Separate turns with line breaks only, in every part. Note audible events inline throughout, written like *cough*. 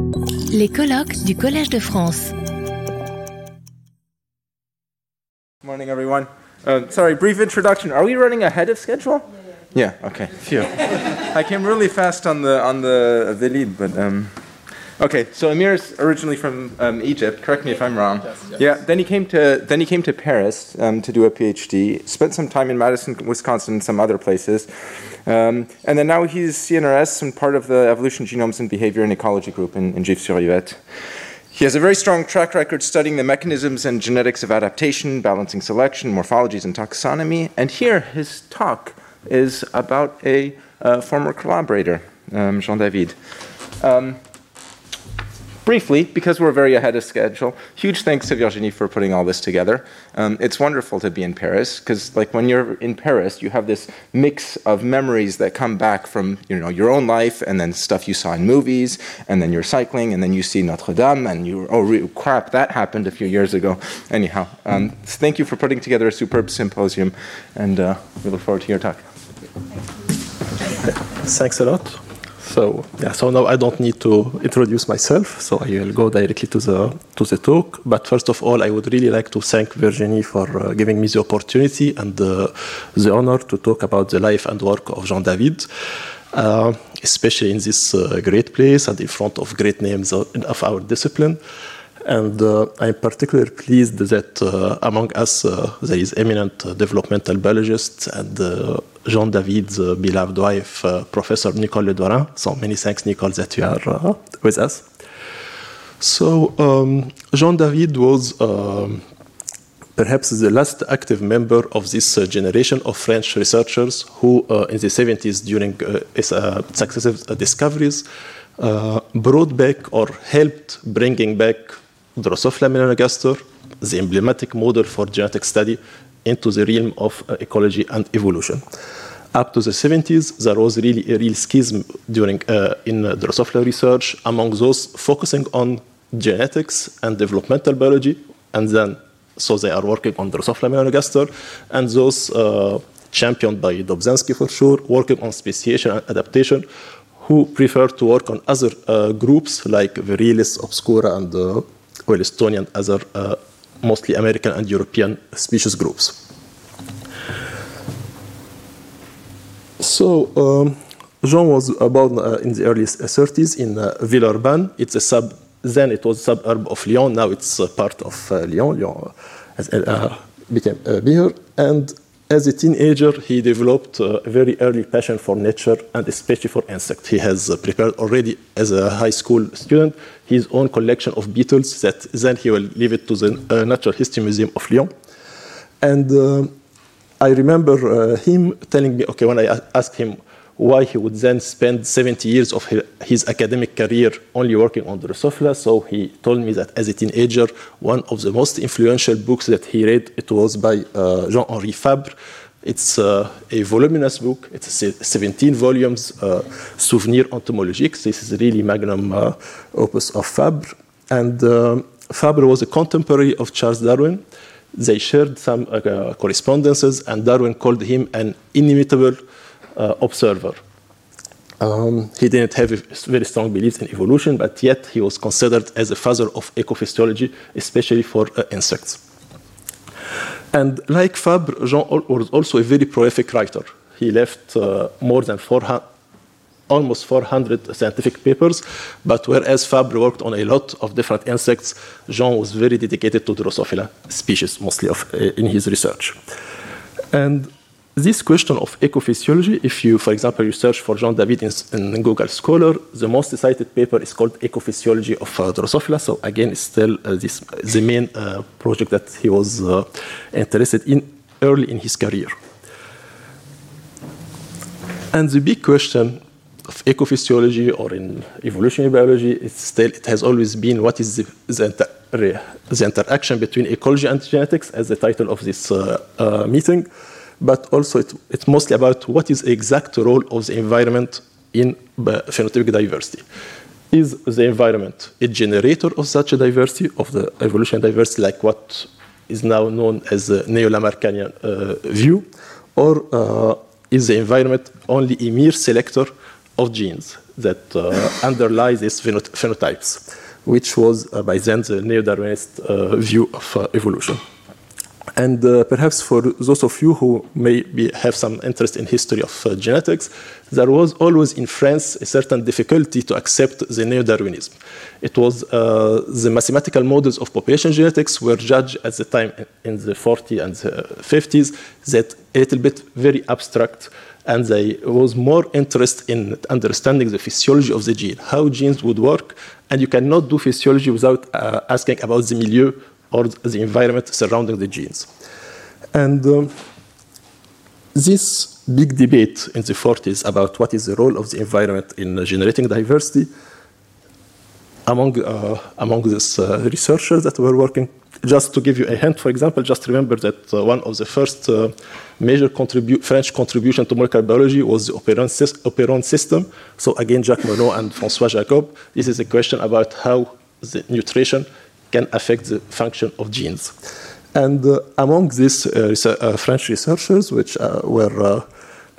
Les colloques du Collège de France.
Morning, everyone. Uh, sorry, brief introduction. Are we running ahead of schedule? Yeah. yeah okay. Phew. *laughs* I came really fast on the on the the lead, but um, okay. So Amir is originally from um, Egypt. Correct me if I'm wrong. Yes, yes. Yeah. Then he came to then he came to Paris um, to do a PhD. Spent some time in Madison, Wisconsin, and some other places. Um, and then now he's CNRS and part of the Evolution, Genomes, and Behavior and Ecology group in, in Gif-sur-Yvette. He has a very strong track record studying the mechanisms and genetics of adaptation, balancing selection, morphologies, and taxonomy. And here, his talk is about a uh, former collaborator, um, Jean David. Um, briefly, because we're very ahead of schedule, huge thanks to Virginie for putting all this together. Um, it's wonderful to be in Paris because, like, when you're in Paris, you have this mix of memories that come back from you know your own life, and then stuff you saw in movies, and then you're cycling, and then you see Notre Dame, and you oh crap, that happened a few years ago. Anyhow, um, thank you for putting together a superb symposium, and uh, we look forward to your talk.
Thanks a lot. So yeah, so now I don't need to introduce myself, so I will go directly to the to the talk. But first of all, I would really like to thank Virginie for uh, giving me the opportunity and uh, the honor to talk about the life and work of Jean David, uh, especially in this uh, great place and in front of great names of, of our discipline. And uh, I'm particularly pleased that uh, among us uh, there is eminent developmental biologist and Jean David's beloved wife, Professor Nicole Le Douarin. So many thanks, Nicole, that you are with us. So um, Jean David was um, perhaps the last active member of this uh, generation of French researchers who, uh, in the 70s, during uh, successive discoveries, brought back or helped bringing back Drosophila melanogaster, the emblematic model for genetic study, into the realm of uh, ecology and evolution. Up to the 70s, there was really a real schism during uh, in uh, Drosophila research among those focusing on genetics and developmental biology, and then so they are working on Drosophila melanogaster, and those uh, championed by Dobzhansky for sure, working on speciation and adaptation, who prefer to work on other uh, groups like Virilis, Obscura, and uh, Estonian, and other uh, mostly American and European species groups. So um, Jean was born uh, in the early 30s in uh, Villeurbanne. It's a sub. Then it was a suburb of Lyon. Now it's part of Lyon. Lyon has, became bigger. And as a teenager, he developed a very early passion for nature and especially for insects. He has prepared already as a high school student his own collection of beetles that then he will leave it to the uh, Natural History Museum of Lyon. And uh, I remember uh, him telling me, okay, when I asked him why he would then spend 70 years of his academic career only working on Drosophila. So he told me that as a teenager, one of the most influential books that he read, it was by uh, Jean-Henri Fabre. It's uh, a voluminous book. It's 17 volumes, uh, Souvenir entomologiques. This is really magnum uh, opus of Fabre. And uh, Fabre was a contemporary of Charles Darwin. They shared some uh, correspondences, and Darwin called him an inimitable observer. Um, he didn't have very strong beliefs in evolution, but yet he was considered as a father of ecophysiology, especially for uh, insects. And like Fabre, Jean was also a very prolific writer. He left uh, more than 400, almost 400 scientific papers, but whereas Fabre worked on a lot of different insects, Jean was very dedicated to Drosophila species, mostly of, uh, in his research. And this question of ecophysiology, if you, for example, you search for Jean David in, in Google Scholar, the most cited paper is called Ecophysiology of uh, Drosophila. So again, it's still uh, this, the main uh, project that he was uh, interested in early in his career. And the big question of ecophysiology or in evolutionary biology, it's still, it has always been what is the, the, inter, the interaction between ecology and genetics, as the title of this uh, uh, meeting but also it, it's mostly about what is the exact role of the environment in phenotypic diversity. Is the environment a generator of such a diversity, of the evolutionary diversity, like what is now known as the neo-Lamarckian uh, view, or uh, is the environment only a mere selector of genes that uh, *laughs* underlie these phenotypes, which was uh, by then the neo-Darwinist uh, view of uh, evolution. And uh, perhaps for those of you who maybe have some interest in history of uh, genetics, there was always in France a certain difficulty to accept the neo-Darwinism. It was uh, the mathematical models of population genetics were judged at the time in the 40s and the 50s that a little bit very abstract and there was more interest in understanding the physiology of the gene, how genes would work, and you cannot do physiology without uh, asking about the milieu or the environment surrounding the genes. And um, this big debate in the 40s about what is the role of the environment in generating diversity among, uh, among these uh, researchers that were working. Just to give you a hint, for example, just remember that uh, one of the first uh, major contribu French contribution to molecular biology was the operon, operon system. So again, Jacques Monod and François Jacob. This is a question about how the nutrition can affect the function of genes. And uh, among these uh, uh, French researchers, which uh, were uh,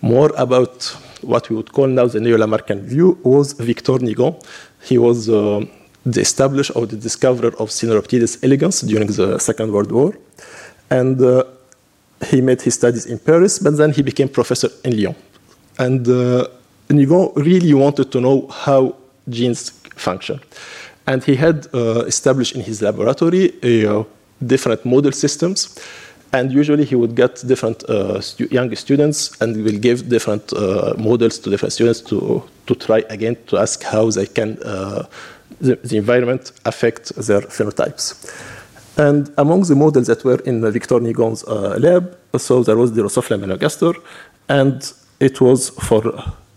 more about what we would call now the neo-Lamarckian view, was Victor Nigon. He was the establisher or the discoverer of Caenorhabditis elegans during the Second World War. And he made his studies in Paris, but then he became professor in Lyon. And Nigon really wanted to know how genes function. And he had uh, established in his laboratory uh, different model systems. And usually he would get different uh, stu young students and will give different uh, models to different students to, to try again to ask how they can, uh, the, the, environment affect their phenotypes. And among the models that were in Victor Nigon's uh, lab, so there was the Drosophila melanogaster, and it was for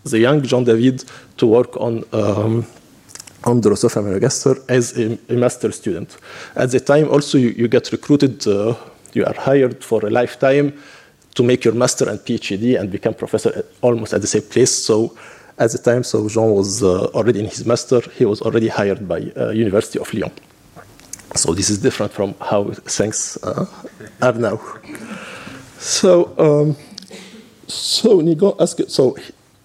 the young Jean David to work on um, on the Drosophila melanogaster as a, a, master student. At the time, also, you, you get recruited, uh, you are hired for a lifetime to make your master and PhD and become professor at, almost at the same place. So at the time, so Jean was uh, already in his master. He was already hired by uh, University of Lyon. So this is different from how things uh, are now. So, um, so Nigon asked, so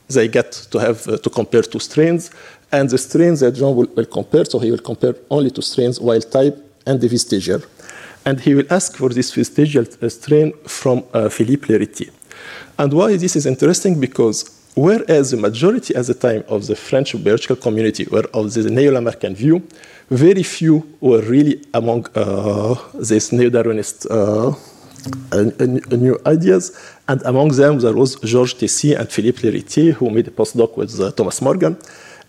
they get to have uh, to compare two strains and the strains that Jean will, will, compare, so he will compare only two strains, wild type and the vestigial. And he will ask for this vestigial uh, strain from uh, Philippe L'Héritier. And why this is interesting? Because whereas the majority at the time of the French biological community were of the neo-Lamarckian view, very few were really among uh, these neo-Darwinist uh, new ideas. And among them, there was Georges Teissier and Philippe L'Héritier, who made a postdoc with uh, Thomas Morgan.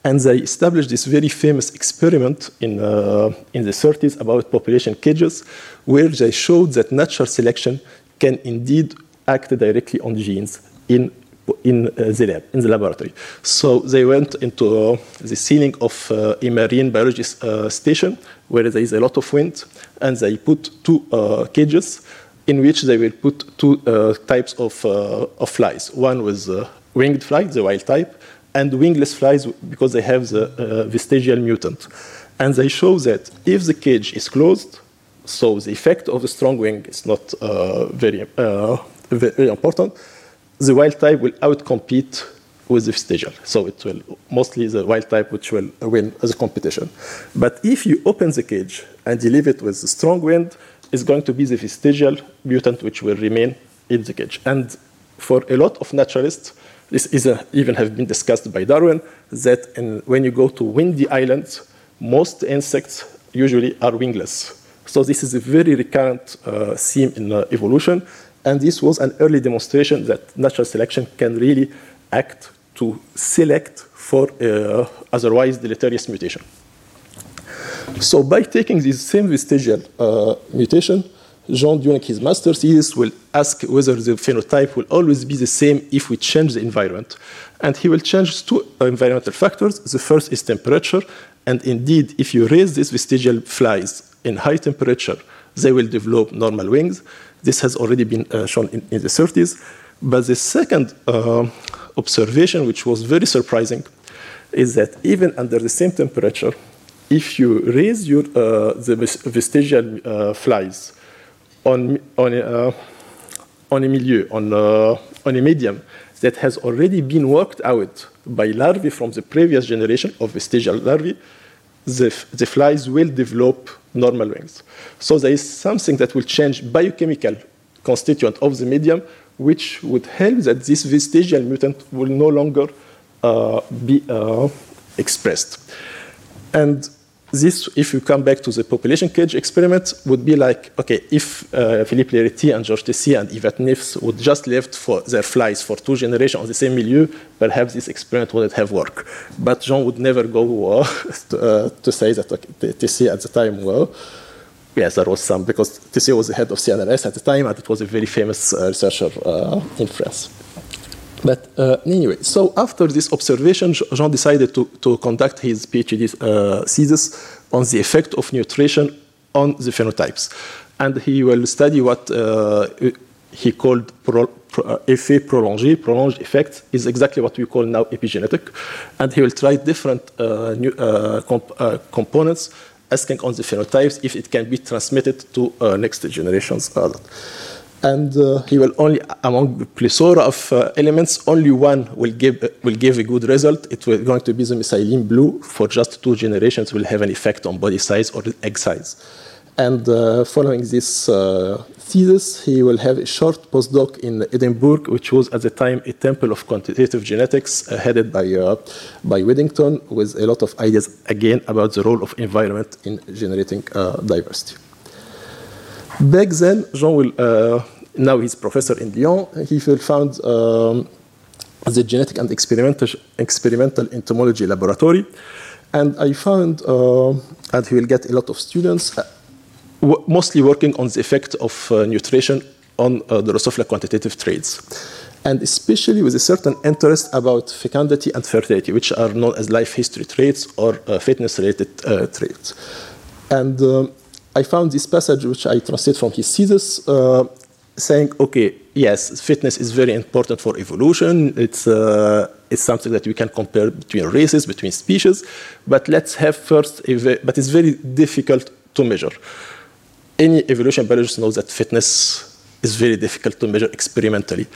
And they established this very famous experiment in, uh, in the 30s about population cages, where they showed that natural selection can indeed act directly on genes in, in, uh, the, lab, in the laboratory. So they went into uh, the ceiling of uh, a marine biology uh, station, where there is a lot of wind, and they put two uh, cages in which they will put two types of, of flies. One was winged fly, the wild type, and wingless flies because they have the uh, vestigial mutant. And they show that if the cage is closed, so the effect of the strong wing is not uh, very, uh, very important, the wild type will outcompete with the vestigial. So it will mostly the wild type which will win a competition. But if you open the cage and you leave it with the strong wind, it's going to be the vestigial mutant which will remain in the cage. And for a lot of naturalists, this is a, even have been discussed by Darwin, that in, when you go to windy islands, most insects usually are wingless. So this is a very recurrent uh, theme in uh, evolution, and this was an early demonstration that natural selection can really act to select for uh, otherwise deleterious mutation. So by taking this same vestigial uh, mutation, Jean, during his master's thesis, will ask whether the phenotype will always be the same if we change the environment. And he will change two environmental factors. The first is temperature. And indeed, if you raise these vestigial flies in high temperature, they will develop normal wings. This has already been uh, shown in, in, the 30s. But the second uh, observation, which was very surprising, is that even under the same temperature, if you raise your, uh, the vestigial uh, flies on, on, uh, on a milieu, on, uh, on a medium that has already been worked out by larvae from the previous generation of vestigial larvae, the, the flies will develop normal wings. So there is something that will change biochemical constituent of the medium, which would help that this vestigial mutant will no longer uh, be uh, expressed. And this, if you come back to the population cage experiment, would be like, okay, if uh, Philippe L'Héritier and Georges Teissier and Yvette Neefs would just left for their flies for two generations on the same milieu, perhaps this experiment wouldn't have worked. But Jean would never go to, *laughs* uh, to, say that okay, Teissier at the time, well, yes, there was some, because Teissier was the head of CNRS at the time, and it was a very famous uh, researcher uh, in France. But uh, anyway, so after this observation, Jean decided to, to conduct his PhD uh, thesis on the effect of nutrition on the phenotypes. And he will study what uh, he called pro, pro, uh, effet prolongé, prolonged effect, is exactly what we call now epigenetic. And he will try different uh, new, uh, comp components, asking on the phenotypes if it can be transmitted to next generations. And uh, he will only among the plethora of uh, elements only one will give will give a good result. It will going to be the methylene blue for just two generations will have an effect on body size or egg size. And uh, following this uh, thesis he will have a short postdoc in edinburgh which was at the time a temple of quantitative genetics uh, headed by uh, by Waddington with a lot of ideas again about the role of environment in generating diversity Back then, Jean will, uh, now he's professor in Lyon, he will found um, the genetic and experimental, experimental entomology laboratory. And I found, uh, and he will get a lot of students, uh, mostly working on the effect of uh, nutrition on uh, the Drosophila quantitative traits. And especially with a certain interest about fecundity and fertility, which are known as life history traits or uh, fitness related traits. And um, I found this passage, which I translate from his thesis, uh, saying, okay, yes, fitness is very important for evolution. It's, uh, it's something that we can compare between races, between species, but let's have first, but it's very difficult to measure. Any evolution biologist knows that fitness is very difficult to measure experimentally.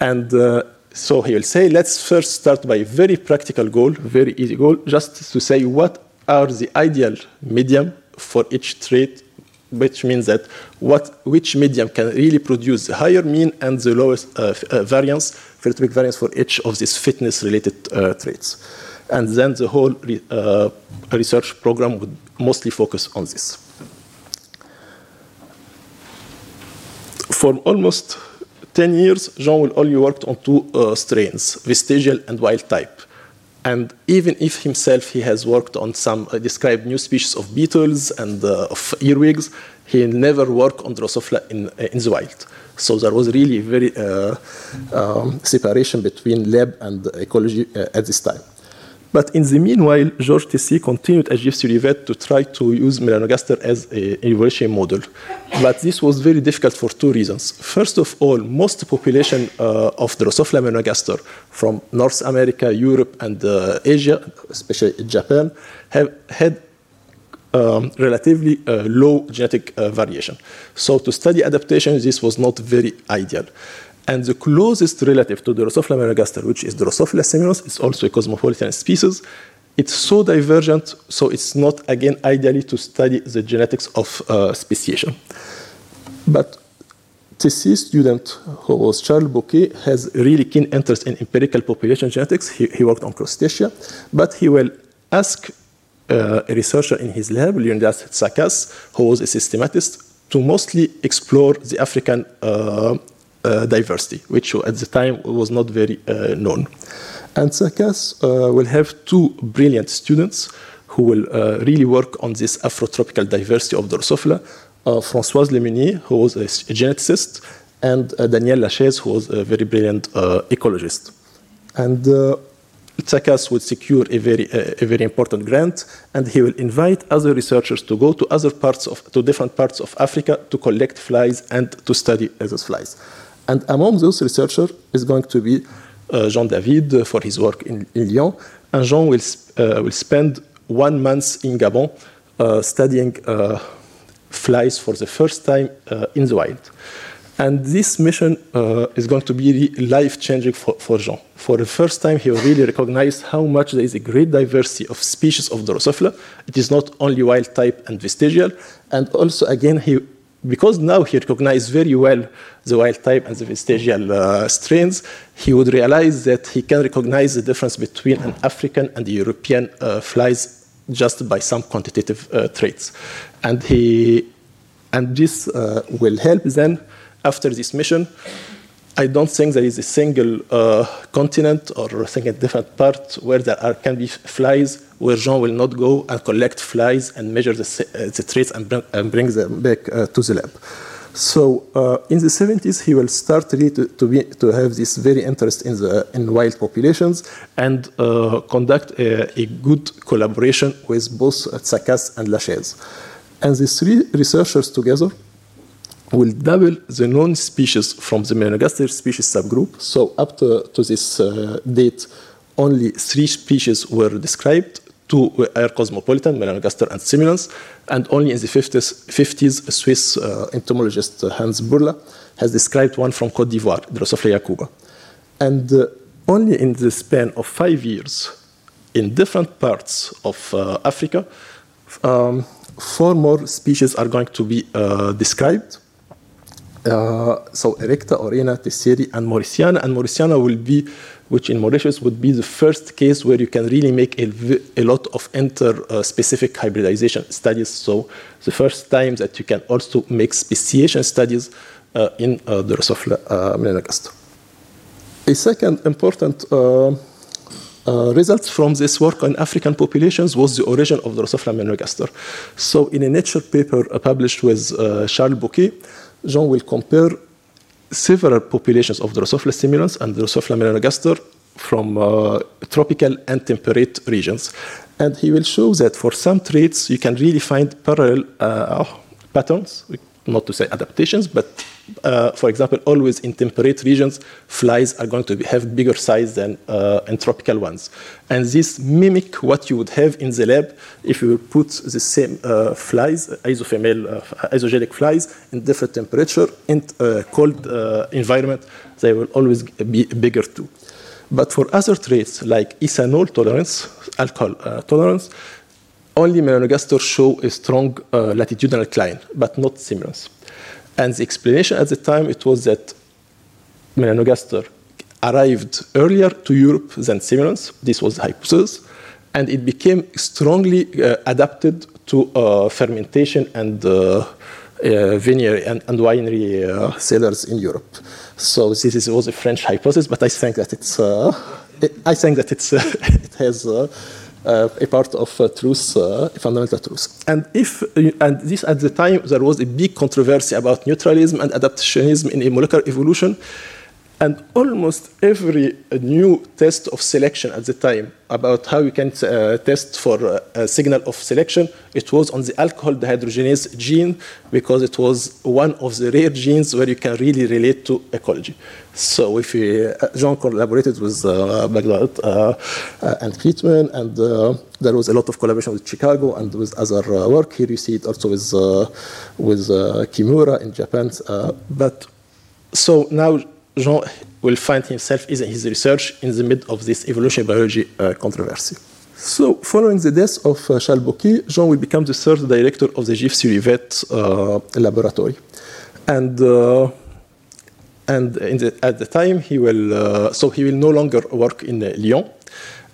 And uh, so he will say, let's first start by a very practical goal, very easy goal, just to say what are the ideal medium for each trait, which means that what, which medium can really produce the higher mean and the lowest uh, uh, variance, phenotypic variance for each of these fitness-related uh, traits. And then the whole re, uh, research program would mostly focus on this. For almost 10 years, Jean will only worked on two uh, strains, vestigial and wild type. And even if himself he has worked on some uh, described new species of beetles and uh, of earwigs, he never worked on Drosophila in, uh, in the wild. So there was really very uh, um, separation between lab and ecology uh, at this time. But in the meanwhile, George Teissier continued at GFC to try to use melanogaster as an evolution model. But this was very difficult for two reasons. First of all, most population uh, of Drosophila melanogaster from North America, Europe, and uh, Asia, especially Japan, have had um, relatively uh, low genetic uh, variation. So to study adaptation, this was not very ideal. And the closest relative to Drosophila melanogaster, which is Drosophila simulans, is also a cosmopolitan species. It's so divergent, so it's not, again, ideally to study the genetics of uh, speciation. But TC student, who was Charles Bocquet, has really keen interest in empirical population genetics. He, he worked on crustacea, but he will ask uh, a researcher in his lab, Leonidas Tsacas, who was a systematist, to mostly explore the African uh, diversity, which at the time was not very uh, known. And Tsacas uh, will have two brilliant students who will uh, really work on this afrotropical diversity of Drosophila. Uh, Françoise Lemeunier, who was a, geneticist, and uh, Daniel Lachaise, who was a very brilliant ecologist. And Tsacas would secure a very, a very important grant, and he will invite other researchers to go to other parts of, to different parts of Africa to collect flies and to study those flies. And among those researchers is going to be uh, Jean David for his work in, in Lyon. And Jean will, uh, will spend one month in Gabon uh, studying flies for the first time in the wild. And this mission uh, is going to be life changing for, for Jean. For the first time, he really recognized how much there is a great diversity of species of Drosophila. It is not only wild type and vestigial. And also, again, he, because now he recognized very well the wild type and the vestigial uh, strains, he would realize that he can recognize the difference between an African and the European uh, flies just by some quantitative uh, traits. And, he, and this uh, will help then after this mission, I don't think there is a single uh, continent or a single different part where there are, can be flies where Jean will not go and collect flies and measure the, uh, the traits and bring, and bring them back uh, to the lab. So uh, in the 70s, he will start really to, to, be, to have this very interest in, the, in wild populations and uh, conduct a, a, good collaboration with both Tsacas and Lachaise. And these three researchers together will double the known species from the Melanogaster species subgroup. So up to, to this uh, date, only three species were described. Two are cosmopolitan, Melanogaster and Simulans, and only in the 50s, 50s a Swiss uh, entomologist, uh, Hans Burla, has described one from Cote d'Ivoire, Drosophila yakuba. And uh, only in the span of five years, in different parts of uh, Africa, um, four more species are going to be uh, described so Erecta, Orena, Teissieri, and Mauritiana. And Mauritiana will be, which in Mauritius would be the first case where you can really make a, a lot of inter-specific hybridization studies. So the first time that you can also make speciation studies uh, in uh, the Drosophila uh, melanogaster. A second important uh, uh, results from this work on African populations was the origin of the Drosophila melanogaster. So in a Nature paper published with Charles Bocquet, Jean will compare several populations of Drosophila simulans and Drosophila melanogaster from uh, tropical and temperate regions. And he will show that for some traits, you can really find parallel uh, patterns, not to say adaptations, but uh, for example, always in temperate regions, flies are going to be, have bigger size than uh, in tropical ones. And this mimic what you would have in the lab if you put the same uh, flies, isofemale, uh, isogenic flies, in different temperature, in uh, cold uh, environment, they will always be bigger too. But for other traits like ethanol tolerance, alcohol tolerance, only melanogaster show a strong latitudinal decline, but not simulans. And the explanation at the time it was that melanogaster arrived earlier to Europe than Simulans. This was the hypothesis. And it became strongly uh, adapted to uh, fermentation and uh, uh vineyard and, and winery uh, cellars in Europe. So this is, was a French hypothesis, but I think that it's, uh, it, I think that it's, *laughs* it has uh, a part of uh, truth, uh, fundamental truth. And if and this at the time there was a big controversy about neutralism and adaptationism in molecular evolution, and almost every new test of selection at the time about how you can uh, test for uh, a signal of selection, it was on the alcohol dehydrogenase gene because it was one of the rare genes where you can really relate to ecology. So if uh, Jean collaborated with uh, uh, uh, and Friedman, and there was a lot of collaboration with Chicago and with other work. Here you see it also with, with Kimura in Japan. but so now Jean will find himself in his research in the midst of this evolutionary biology uh, controversy. So, following the death of uh, Charles Bocquet, Jean will become the third director of the Gif-sur-Yvette uh, laboratory. And, uh, and the, at the time, he will, uh, so he will no longer work in uh, Lyon,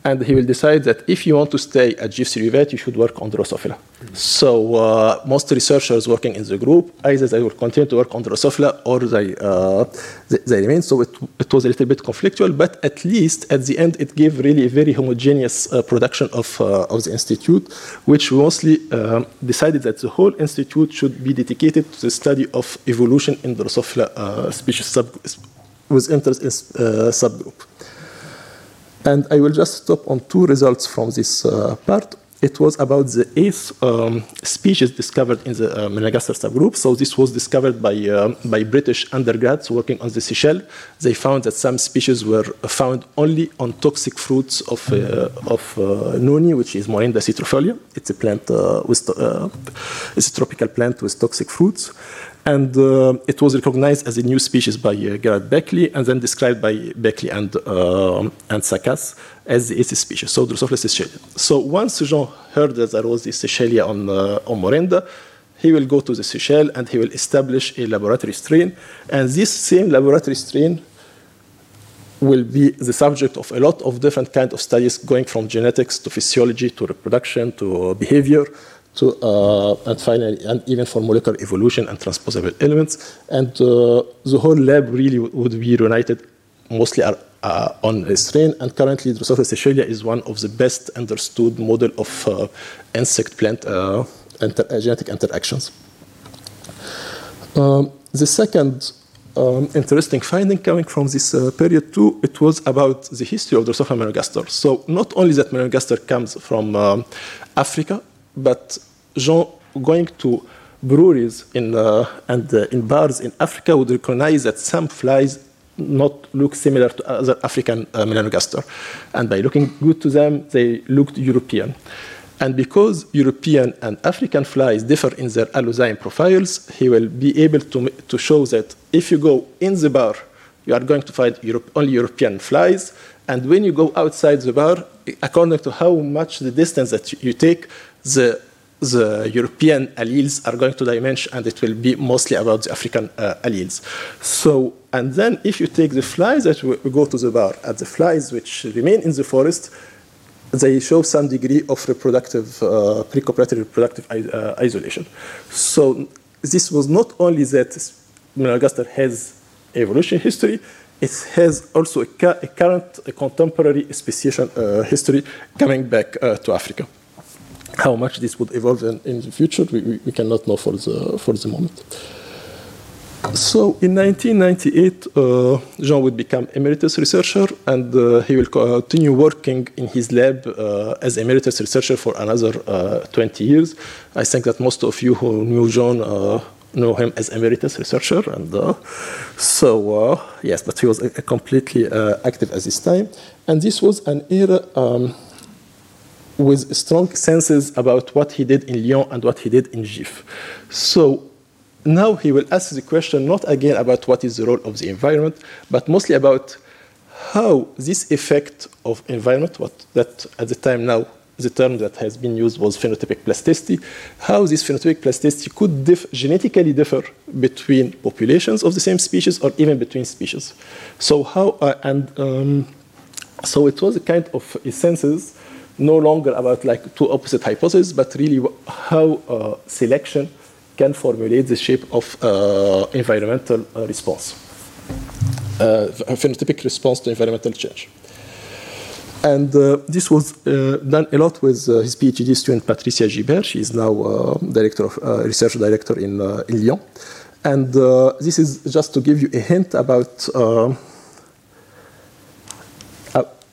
and he will decide that if you want to stay at Gif-sur-Yvette, you should work on Drosophila. So uh, most researchers working in the group, either they will continue to work on Drosophila or they, uh, they, they, remain. So it, it, was a little bit conflictual, but at least at the end it gave really a very homogeneous uh, production of, uh, of the institute, which mostly uh, decided that the whole institute should be dedicated to the study of evolution in Drosophila uh, species sub with interest in subgroup. And I will just stop on two results from this uh, part. It was about the eighth um, species discovered in the uh, Melanogaster subgroup. So this was discovered by, uh, by British undergrads working on the Seychelles. They found that some species were found only on toxic fruits of, uh, of uh, noni, which is Morinda citrifolia. It's a plant uh, with, it's a tropical plant with toxic fruits. And uh, it was recognized as a new species by uh, Gerhard Bächli and then described by Bächli and, uh, and Tsacas as the species, so Drosophila sechellia. So once Jean heard that there was this Sechellia on, uh, on Morinda, he will go to the Seychelles and he will establish a laboratory strain. And this same laboratory strain will be the subject of a lot of different kind of studies going from genetics to physiology to reproduction to behavior to, uh, and finally, and even for molecular evolution and transposable elements. And uh, the whole lab really would be united mostly are, uh, on. And currently, Drosophila sechellia is one of the best understood model of uh, insect-plant uh, inter genetic interactions. Um, the second um, interesting finding coming from this uh, period too, it was about the history of Drosophila melanogaster. So not only that melanogaster comes from um, Africa, but going to breweries in, uh, and uh, in bars in Africa would recognize that some flies not look similar to other African uh, melanogaster. And by looking good to them, they looked European. And because European and African flies differ in their allozyme profiles, he will be able to, to show that if you go in the bar, you are going to find Europe, only European flies. And when you go outside the bar, according to how much the distance that you take, the, the European alleles are going to diminish, and it will be mostly about the African uh, alleles. So, and then if you take the flies that go to the bar the flies which remain in the forest, they show some degree of reproductive, uh, pre-cooperative reproductive uh, isolation. So this was not only that Melanogaster has evolution history, it has also a, a current, a contemporary speciation uh, history coming back uh, to Africa. How much this would evolve in, in the future, we, we, cannot know for the, for the moment. So in 1998, uh, Jean would become emeritus researcher, and uh, he will continue working in his lab uh, as emeritus researcher for another uh, 20 years. I think that most of you who knew Jean uh, know him as emeritus researcher, and uh, so yes, but he was completely active at this time, and this was an era. Um, with strong senses about what he did in Lyon and what he did in Gif. So now he will ask the question not again about what is the role of the environment, but mostly about how this effect of environment, what that at the time now the term that has been used was phenotypic plasticity, how this phenotypic plasticity could dif genetically differ between populations of the same species or even between species. So how uh, and um, so it was a kind of a census no longer about like two opposite hypotheses, but really how uh, selection can formulate the shape of uh, environmental uh, response, uh, a phenotypic response to environmental change. And uh, this was done a lot with his PhD student Patricia Gibert. She is now director of research director in, in Lyon. And this is just to give you a hint about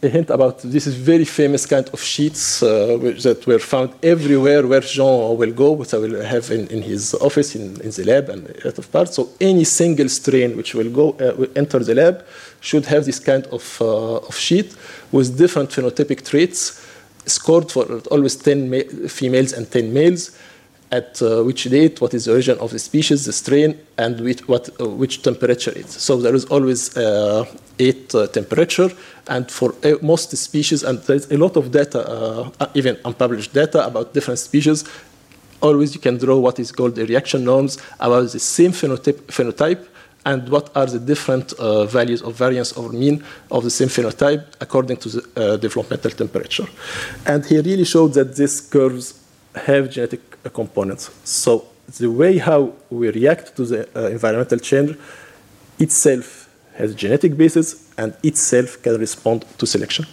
a hint about this is very famous kind of sheets uh, that were found everywhere where Jean will go, which I will have in, in his office, in, in the lab, and a lot of parts. So any single strain which will go uh, will enter the lab should have this kind of, uh, of sheet with different phenotypic traits scored for always 10 females and 10 males at uh, which date, what is the origin of the species, the strain, and which, what, uh, which temperature it is. So there is always uh, eight uh, temperature, and for uh, most species, and there's a lot of data, uh, even unpublished data about different species. Always you can draw what is called the reaction norms about the same phenotype, phenotype and what are the different values of variance or mean of the same phenotype according to the developmental temperature. And he really showed that these curves have genetic components. So the way how we react to the uh, environmental change itself has a genetic basis and itself can respond to selection.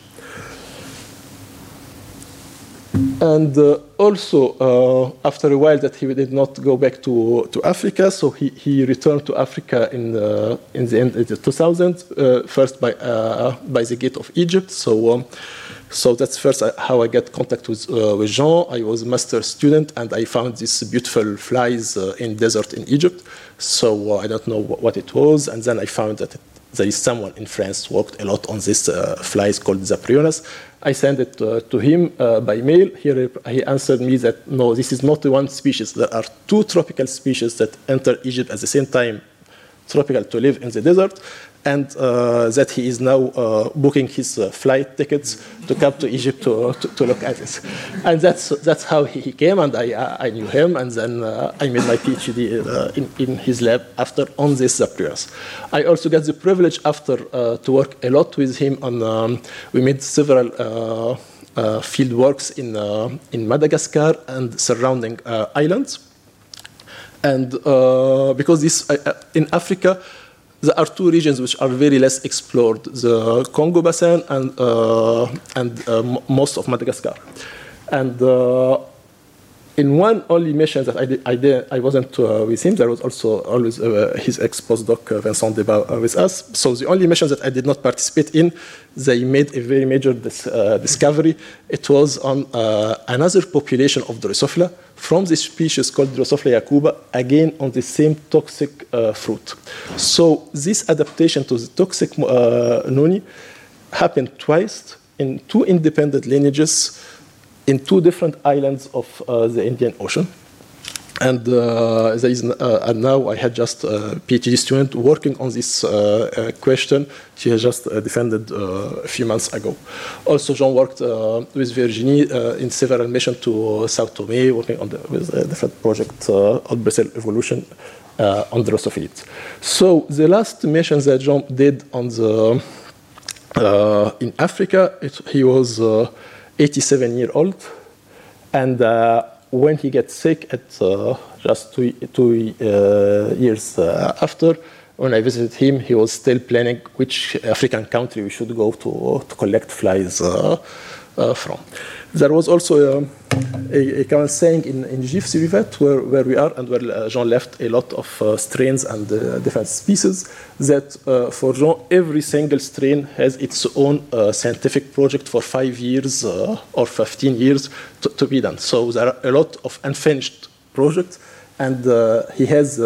And uh, also, uh, after a while that he did not go back to, to Africa, so he, he returned to Africa in, uh, in the end of the 2000s, uh, first by, uh, by the gate of Egypt. So um, so that's first uh, how I get contact with, with Jean. I was a master student and I found these beautiful flies in desert in Egypt. So I don't know what it was. And then I found that it, there is someone in France worked a lot on this uh, flies called Zaprionus. I sent it uh, to him uh, by mail. He, he answered me that no, this is not one species. There are two tropical species that enter Egypt at the same time, tropical to live in the desert, and uh, that he is now uh, booking his uh, flight tickets to come to Egypt to, to, to, look at it. And that's, that's how he came, and I, I knew him, and then I made my PhD in, in his lab after on this appearance. I also got the privilege after to work a lot with him on, um, we made several uh, field works in, uh, in Madagascar and surrounding uh, islands. And because this, in Africa, there are two regions which are very less explored, the Congo Basin and, uh, and uh, most of Madagascar. And uh, in one only mission that I, did, I, did, I wasn't uh, with him, there was also always uh, his ex-postdoc uh, Vincent Debat with us. So the only mission that I did not participate in, they made a very major dis discovery. It was on another population of Drosophila, from this species called Drosophila yakuba, again on the same toxic uh, fruit. So this adaptation to the toxic uh, noni happened twice in two independent lineages in two different islands of uh, the Indian Ocean. And, uh, there is, uh, and now I had just a PhD student working on this uh, uh question. She has just uh, defended a few months ago. Also, Jean worked with Virginie in several missions to Sao Tome, working on the, with a different project on Brazil evolution on the Drosophilids. So the last mission that Jean did on the in Africa, it, he was 87 year old, and when he gets sick at uh, just two, two uh, years uh, after, when I visited him, he was still planning which African country we should go to to collect flies uh, uh, from. There was also um, a, a, common saying in, in Gif where, where we are and where uh, Jean left a lot of uh, strains and uh, different species, that uh, for Jean, every single strain has its own uh, scientific project for five years or 15 years to, to, be done. So there are a lot of unfinished projects, and he has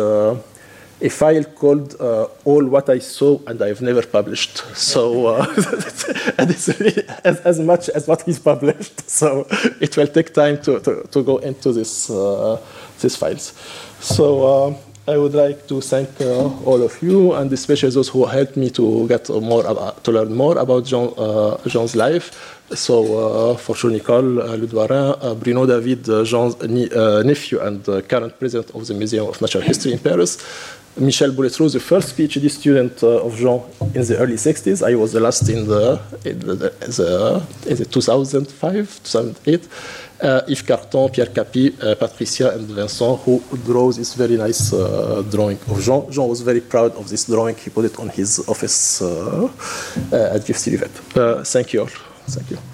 a file called uh, All What I Saw and I've Never Published. So, uh, *laughs* and it's really as, as, much as what he's published. *laughs* So, it will take time to, to, to go into this, uh, these files. So, uh, I would like to thank uh, all of you, and especially those who helped me to get more about, to learn more about Jean, uh, Jean's life. So, uh, for sure, Nicole uh, Le Douarin, uh, Bruno David, Jean's nephew and current president of the Museum of Natural History in Paris, Michel Bouletreau, the first PhD student uh, of Jean in the early 60s. I was the last in the, in the, the, in the 2005, 2008. Uh, Yves Carton, Pierre Capy, uh, Patricia, and Vincent, who draws this very nice uh, drawing of Jean. Jean was very proud of this drawing. He put it on his office uh, uh, at Gif-sur-Yvette. thank you all. Thank you.